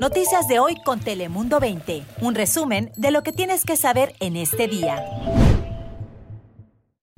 Noticias de hoy con Telemundo 20. Un resumen de lo que tienes que saber en este día.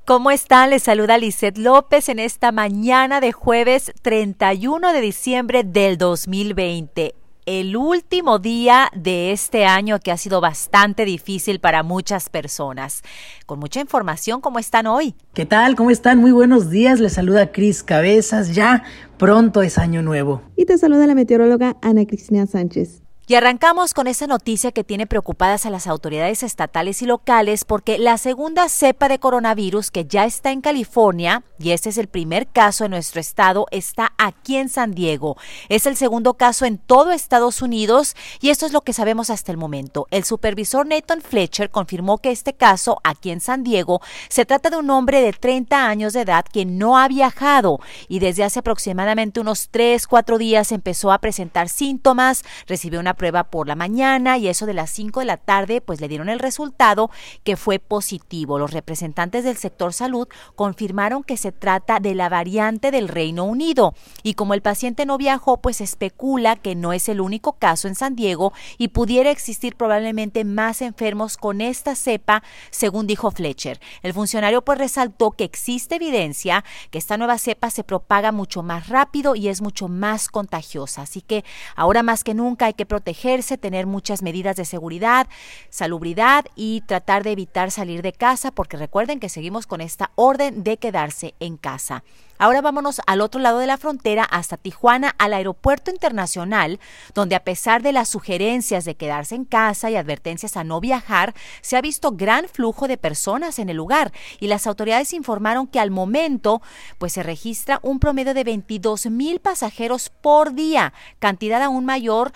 ¿Cómo están? Les saluda Lizeth López en esta mañana de jueves 31 de diciembre del 2020 el último día de este año que ha sido bastante difícil para muchas personas. Con mucha información, ¿cómo están hoy? ¿Qué tal? ¿Cómo están? Muy buenos días. Les saluda Cris Cabezas. Ya pronto es año nuevo. Y te saluda la meteoróloga Ana Cristina Sánchez. Y arrancamos con esa noticia que tiene preocupadas a las autoridades estatales y locales porque la segunda cepa de coronavirus que ya está en California, y este es el primer caso en nuestro estado, está aquí en San Diego. Es el segundo caso en todo Estados Unidos y esto es lo que sabemos hasta el momento. El supervisor Nathan Fletcher confirmó que este caso aquí en San Diego se trata de un hombre de 30 años de edad que no ha viajado y desde hace aproximadamente unos 3, 4 días empezó a presentar síntomas, recibió una prueba por la mañana y eso de las 5 de la tarde pues le dieron el resultado que fue positivo. Los representantes del sector salud confirmaron que se trata de la variante del Reino Unido y como el paciente no viajó pues especula que no es el único caso en San Diego y pudiera existir probablemente más enfermos con esta cepa según dijo Fletcher. El funcionario pues resaltó que existe evidencia que esta nueva cepa se propaga mucho más rápido y es mucho más contagiosa. Así que ahora más que nunca hay que proteger protegerse, tener muchas medidas de seguridad, salubridad y tratar de evitar salir de casa porque recuerden que seguimos con esta orden de quedarse en casa. Ahora vámonos al otro lado de la frontera, hasta Tijuana, al aeropuerto internacional, donde a pesar de las sugerencias de quedarse en casa y advertencias a no viajar, se ha visto gran flujo de personas en el lugar y las autoridades informaron que al momento pues se registra un promedio de 22 mil pasajeros por día, cantidad aún mayor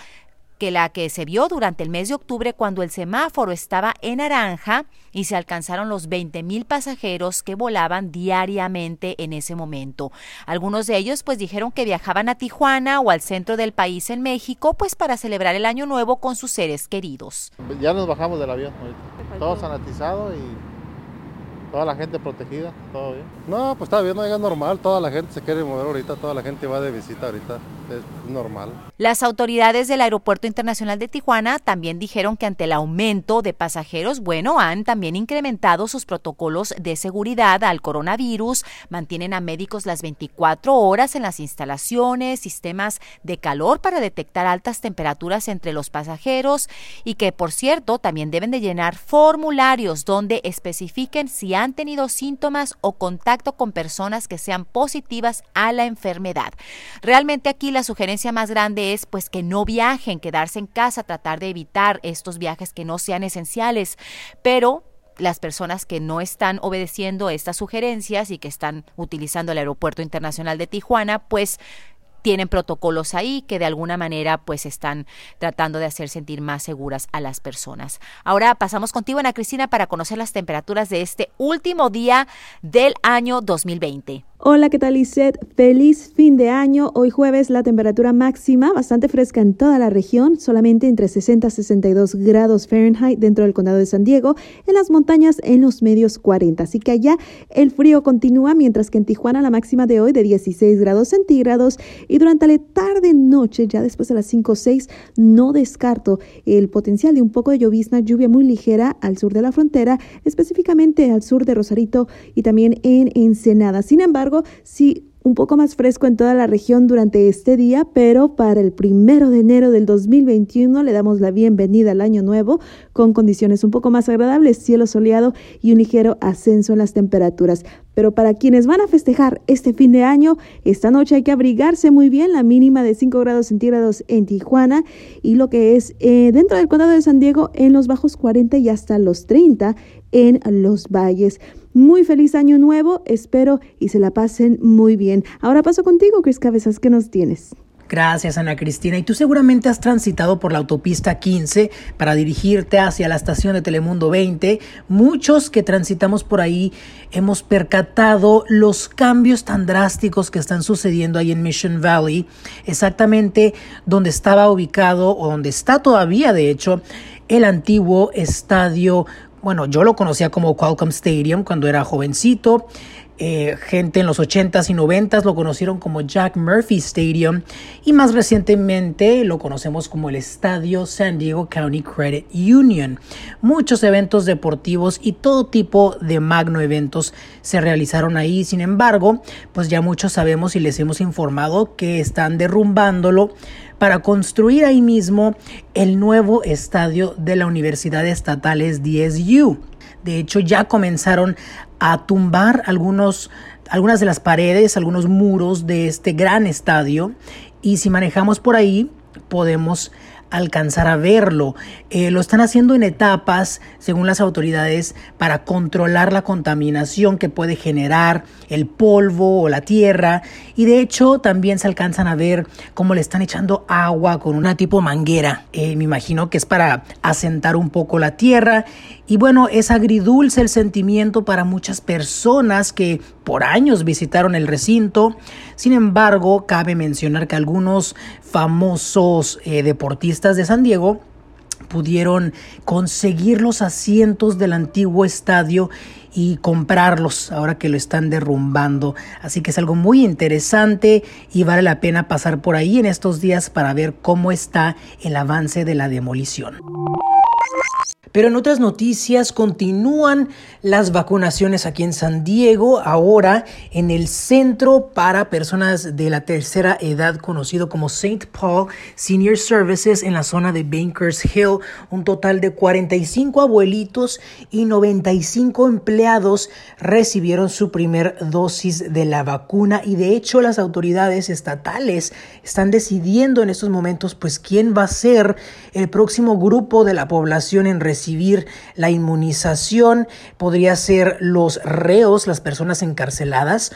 que la que se vio durante el mes de octubre cuando el semáforo estaba en naranja y se alcanzaron los 20 mil pasajeros que volaban diariamente en ese momento. Algunos de ellos pues dijeron que viajaban a Tijuana o al centro del país en México pues para celebrar el año nuevo con sus seres queridos. Ya nos bajamos del avión ahorita. Todo sanatizado y Toda la gente protegida, todo bien. No, pues está bien, no llega normal, toda la gente se quiere mover ahorita, toda la gente va de visita ahorita, es normal. Las autoridades del Aeropuerto Internacional de Tijuana también dijeron que ante el aumento de pasajeros, bueno, han también incrementado sus protocolos de seguridad al coronavirus, mantienen a médicos las 24 horas en las instalaciones, sistemas de calor para detectar altas temperaturas entre los pasajeros y que, por cierto, también deben de llenar formularios donde especifiquen si han han tenido síntomas o contacto con personas que sean positivas a la enfermedad. Realmente aquí la sugerencia más grande es pues que no viajen, quedarse en casa, tratar de evitar estos viajes que no sean esenciales, pero las personas que no están obedeciendo estas sugerencias y que están utilizando el Aeropuerto Internacional de Tijuana, pues tienen protocolos ahí que de alguna manera pues están tratando de hacer sentir más seguras a las personas. Ahora pasamos contigo Ana Cristina para conocer las temperaturas de este último día del año 2020. Hola, ¿qué tal, Lisette? Feliz fin de año. Hoy jueves la temperatura máxima bastante fresca en toda la región, solamente entre 60 y 62 grados Fahrenheit dentro del condado de San Diego, en las montañas en los medios 40. Así que allá el frío continúa, mientras que en Tijuana la máxima de hoy de 16 grados centígrados y durante la tarde-noche, ya después de las 5 o 6, no descarto el potencial de un poco de llovizna, lluvia muy ligera al sur de la frontera, específicamente al sur de Rosarito y también en Ensenada. Sin embargo, sí un poco más fresco en toda la región durante este día, pero para el primero de enero del 2021 le damos la bienvenida al año nuevo con condiciones un poco más agradables, cielo soleado y un ligero ascenso en las temperaturas. Pero para quienes van a festejar este fin de año, esta noche hay que abrigarse muy bien, la mínima de 5 grados centígrados en Tijuana y lo que es eh, dentro del condado de San Diego en los bajos 40 y hasta los 30 en los valles. Muy feliz año nuevo, espero y se la pasen muy bien. Ahora paso contigo, Cris Cabezas, ¿qué nos tienes? Gracias, Ana Cristina. Y tú seguramente has transitado por la autopista 15 para dirigirte hacia la estación de Telemundo 20. Muchos que transitamos por ahí hemos percatado los cambios tan drásticos que están sucediendo ahí en Mission Valley, exactamente donde estaba ubicado o donde está todavía, de hecho, el antiguo estadio bueno, yo lo conocía como Qualcomm Stadium cuando era jovencito. Eh, gente en los 80s y 90s lo conocieron como Jack Murphy Stadium y más recientemente lo conocemos como el Estadio San Diego County Credit Union. Muchos eventos deportivos y todo tipo de magno eventos se realizaron ahí, sin embargo, pues ya muchos sabemos y les hemos informado que están derrumbándolo para construir ahí mismo el nuevo estadio de la Universidad Estatal DSU. De hecho, ya comenzaron a tumbar algunos, algunas de las paredes, algunos muros de este gran estadio. Y si manejamos por ahí, podemos alcanzar a verlo. Eh, lo están haciendo en etapas, según las autoridades, para controlar la contaminación que puede generar el polvo o la tierra. Y de hecho también se alcanzan a ver cómo le están echando agua con una tipo manguera. Eh, me imagino que es para asentar un poco la tierra. Y bueno, es agridulce el sentimiento para muchas personas que por años visitaron el recinto. Sin embargo, cabe mencionar que algunos famosos eh, deportistas de San Diego pudieron conseguir los asientos del antiguo estadio y comprarlos ahora que lo están derrumbando. Así que es algo muy interesante y vale la pena pasar por ahí en estos días para ver cómo está el avance de la demolición. Pero en otras noticias continúan las vacunaciones aquí en San Diego, ahora en el centro para personas de la tercera edad conocido como St. Paul Senior Services en la zona de Bankers Hill. Un total de 45 abuelitos y 95 empleados recibieron su primer dosis de la vacuna y de hecho las autoridades estatales están decidiendo en estos momentos pues quién va a ser el próximo grupo de la población en recibir recibir la inmunización, podría ser los reos, las personas encarceladas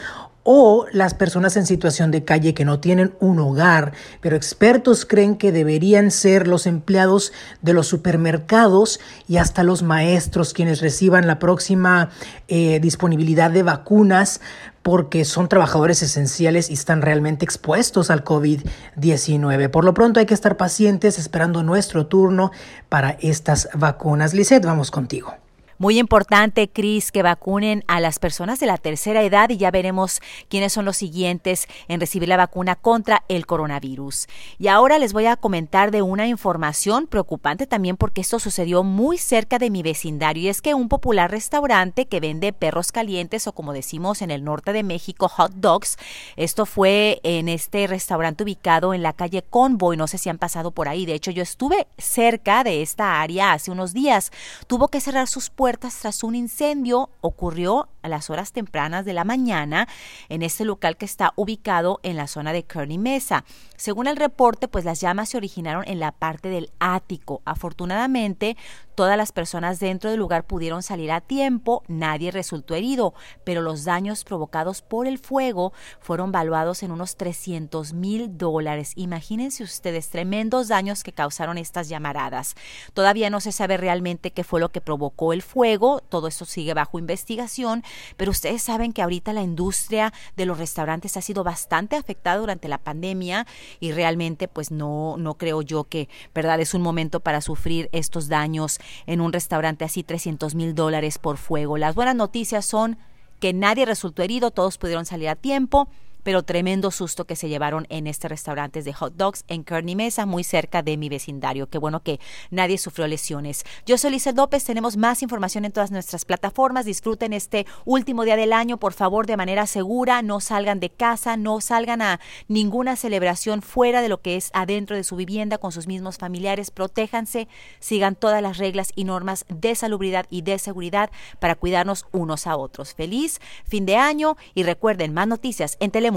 o las personas en situación de calle que no tienen un hogar, pero expertos creen que deberían ser los empleados de los supermercados y hasta los maestros quienes reciban la próxima eh, disponibilidad de vacunas porque son trabajadores esenciales y están realmente expuestos al COVID-19. Por lo pronto hay que estar pacientes esperando nuestro turno para estas vacunas. Lisette, vamos contigo. Muy importante, Cris, que vacunen a las personas de la tercera edad y ya veremos quiénes son los siguientes en recibir la vacuna contra el coronavirus. Y ahora les voy a comentar de una información preocupante también porque esto sucedió muy cerca de mi vecindario y es que un popular restaurante que vende perros calientes o como decimos en el norte de México, hot dogs, esto fue en este restaurante ubicado en la calle Convoy, no sé si han pasado por ahí, de hecho yo estuve cerca de esta área hace unos días, tuvo que cerrar sus puertas tras un incendio ocurrió a las horas tempranas de la mañana en este local que está ubicado en la zona de Kearney Mesa. Según el reporte, pues las llamas se originaron en la parte del ático. Afortunadamente, todas las personas dentro del lugar pudieron salir a tiempo, nadie resultó herido, pero los daños provocados por el fuego fueron valuados en unos 300 mil dólares. Imagínense ustedes, tremendos daños que causaron estas llamaradas. Todavía no se sabe realmente qué fue lo que provocó el fuego todo esto sigue bajo investigación, pero ustedes saben que ahorita la industria de los restaurantes ha sido bastante afectada durante la pandemia y realmente pues no, no creo yo que, ¿verdad? Es un momento para sufrir estos daños en un restaurante así 300 mil dólares por fuego. Las buenas noticias son que nadie resultó herido, todos pudieron salir a tiempo pero tremendo susto que se llevaron en este restaurante de hot dogs en Kearney Mesa, muy cerca de mi vecindario. Qué bueno que nadie sufrió lesiones. Yo soy Lisa López, tenemos más información en todas nuestras plataformas. Disfruten este último día del año, por favor, de manera segura. No salgan de casa, no salgan a ninguna celebración fuera de lo que es adentro de su vivienda con sus mismos familiares. Protéjanse, sigan todas las reglas y normas de salubridad y de seguridad para cuidarnos unos a otros. Feliz fin de año y recuerden más noticias en Telemundo